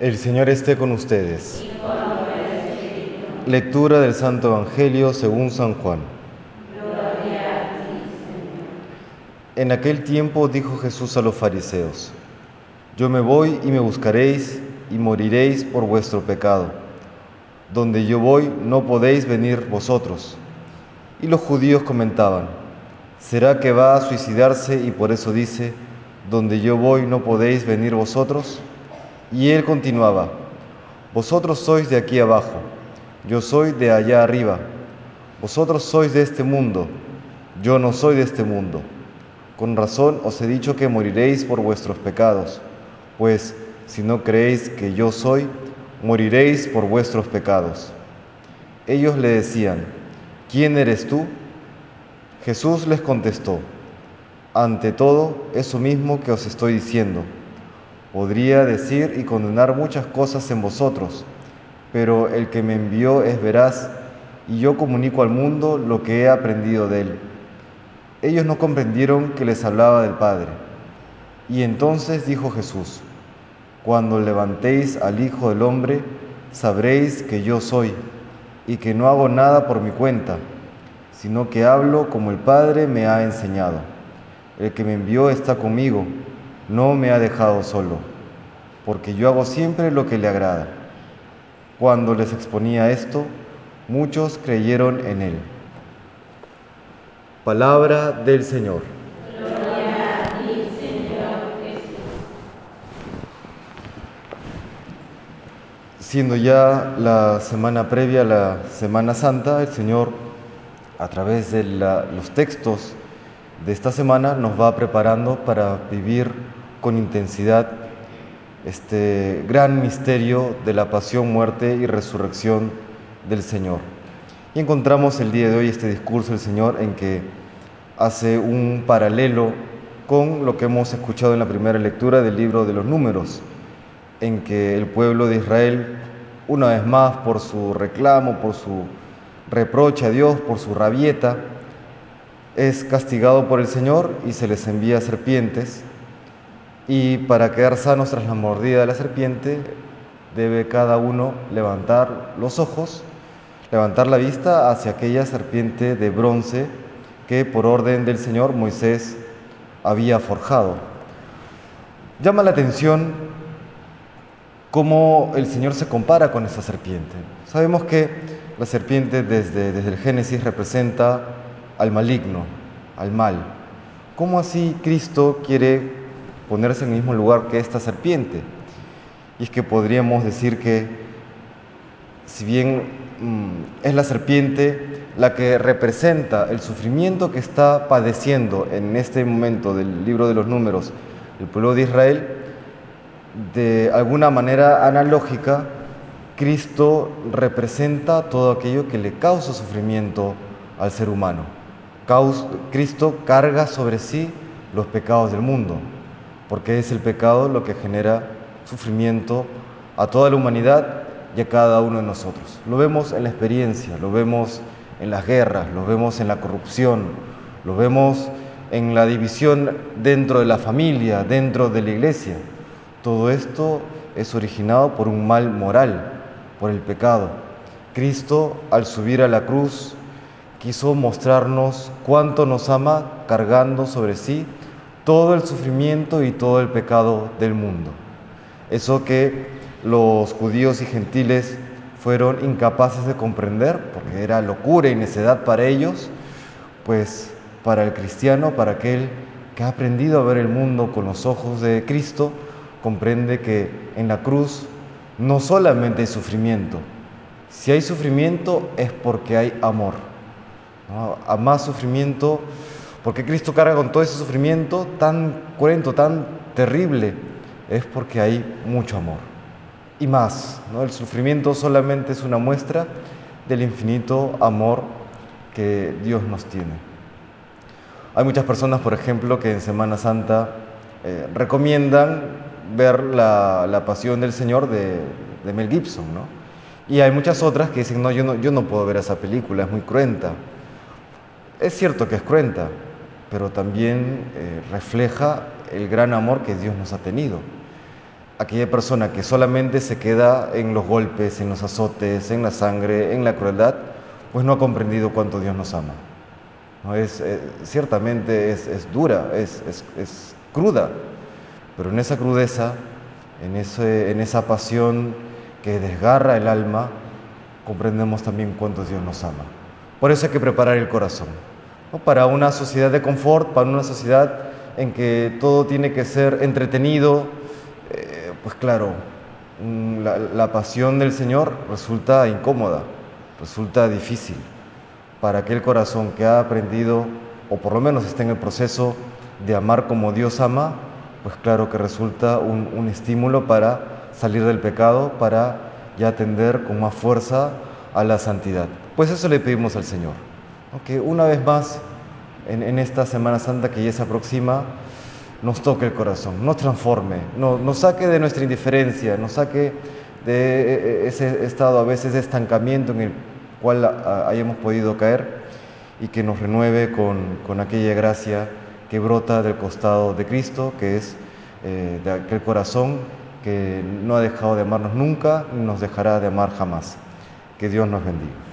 El Señor esté con ustedes. Lectura del Santo Evangelio según San Juan. En aquel tiempo dijo Jesús a los fariseos, Yo me voy y me buscaréis y moriréis por vuestro pecado. Donde yo voy no podéis venir vosotros. Y los judíos comentaban, ¿será que va a suicidarse y por eso dice, Donde yo voy no podéis venir vosotros? Y él continuaba, Vosotros sois de aquí abajo, yo soy de allá arriba. Vosotros sois de este mundo, yo no soy de este mundo. Con razón os he dicho que moriréis por vuestros pecados, pues si no creéis que yo soy, moriréis por vuestros pecados. Ellos le decían, ¿quién eres tú? Jesús les contestó, ante todo, eso mismo que os estoy diciendo Podría decir y condenar muchas cosas en vosotros, pero el que me envió es veraz y yo comunico al mundo lo que he aprendido de él. Ellos no comprendieron que les hablaba del Padre. Y entonces dijo Jesús, cuando levantéis al Hijo del Hombre, sabréis que yo soy y que no hago nada por mi cuenta, sino que hablo como el Padre me ha enseñado. El que me envió está conmigo no me ha dejado solo, porque yo hago siempre lo que le agrada. Cuando les exponía esto, muchos creyeron en él. Palabra del Señor. Siendo ya la semana previa a la Semana Santa, el Señor, a través de los textos de esta semana, nos va preparando para vivir con intensidad este gran misterio de la pasión, muerte y resurrección del Señor. Y encontramos el día de hoy este discurso del Señor en que hace un paralelo con lo que hemos escuchado en la primera lectura del libro de los números, en que el pueblo de Israel, una vez más por su reclamo, por su reproche a Dios, por su rabieta, es castigado por el Señor y se les envía serpientes y para quedar sanos tras la mordida de la serpiente, debe cada uno levantar los ojos, levantar la vista hacia aquella serpiente de bronce que por orden del Señor Moisés había forjado. Llama la atención cómo el Señor se compara con esa serpiente. Sabemos que la serpiente desde, desde el Génesis representa al maligno, al mal. ¿Cómo así Cristo quiere ponerse en el mismo lugar que esta serpiente. Y es que podríamos decir que si bien mm, es la serpiente la que representa el sufrimiento que está padeciendo en este momento del libro de los números el pueblo de Israel, de alguna manera analógica, Cristo representa todo aquello que le causa sufrimiento al ser humano. Cristo carga sobre sí los pecados del mundo porque es el pecado lo que genera sufrimiento a toda la humanidad y a cada uno de nosotros. Lo vemos en la experiencia, lo vemos en las guerras, lo vemos en la corrupción, lo vemos en la división dentro de la familia, dentro de la iglesia. Todo esto es originado por un mal moral, por el pecado. Cristo, al subir a la cruz, quiso mostrarnos cuánto nos ama cargando sobre sí todo el sufrimiento y todo el pecado del mundo. Eso que los judíos y gentiles fueron incapaces de comprender, porque era locura y necedad para ellos, pues para el cristiano, para aquel que ha aprendido a ver el mundo con los ojos de Cristo, comprende que en la cruz no solamente hay sufrimiento, si hay sufrimiento es porque hay amor. A más sufrimiento porque Cristo carga con todo ese sufrimiento tan cruento, tan terrible? Es porque hay mucho amor. Y más, el sufrimiento solamente es una muestra del infinito amor que Dios nos tiene. Hay muchas personas, por ejemplo, que en Semana Santa eh, recomiendan ver la, pasión del Señor de, Mel Gibson, ¿no? Y hay muchas otras que dicen, no yo, no, yo no puedo ver esa película, es muy cruenta. Es cierto que es cruenta, pero también eh, refleja el gran amor que Dios nos ha tenido. aquella persona que solamente se queda en los golpes, en los azotes, en la sangre, en la crueldad, pues no ha comprendido cuánto Dios nos ama. ¿No? Es, eh, ciertamente es, es dura, es, es, cruda, pero en esa crudeza, en, ese, en esa pasión que desgarra el alma, comprendemos también cuánto Dios nos ama. Por eso hay que preparar el corazón. ¿No? Para una sociedad de confort, para una sociedad en que todo tiene que ser entretenido, eh, pues claro, mm, la, pasión del Señor resulta incómoda, resulta difícil. Para aquel corazón que ha aprendido, o por lo menos está en el proceso de amar como Dios ama, pues claro que resulta un, un estímulo para salir del pecado, para ya atender con más fuerza a la santidad. Pues eso le pedimos al Señor. Que una vez más en, esta Semana Santa que ya se aproxima, nos toque el corazón, nos transforme, nos, saque de nuestra indiferencia, nos saque de ese estado a veces de estancamiento en el cual hayamos podido caer y que nos renueve con, con aquella gracia que brota del costado de Cristo, que es eh, de aquel corazón que no ha dejado de amarnos nunca ni nos dejará de amar jamás. Que Dios nos bendiga.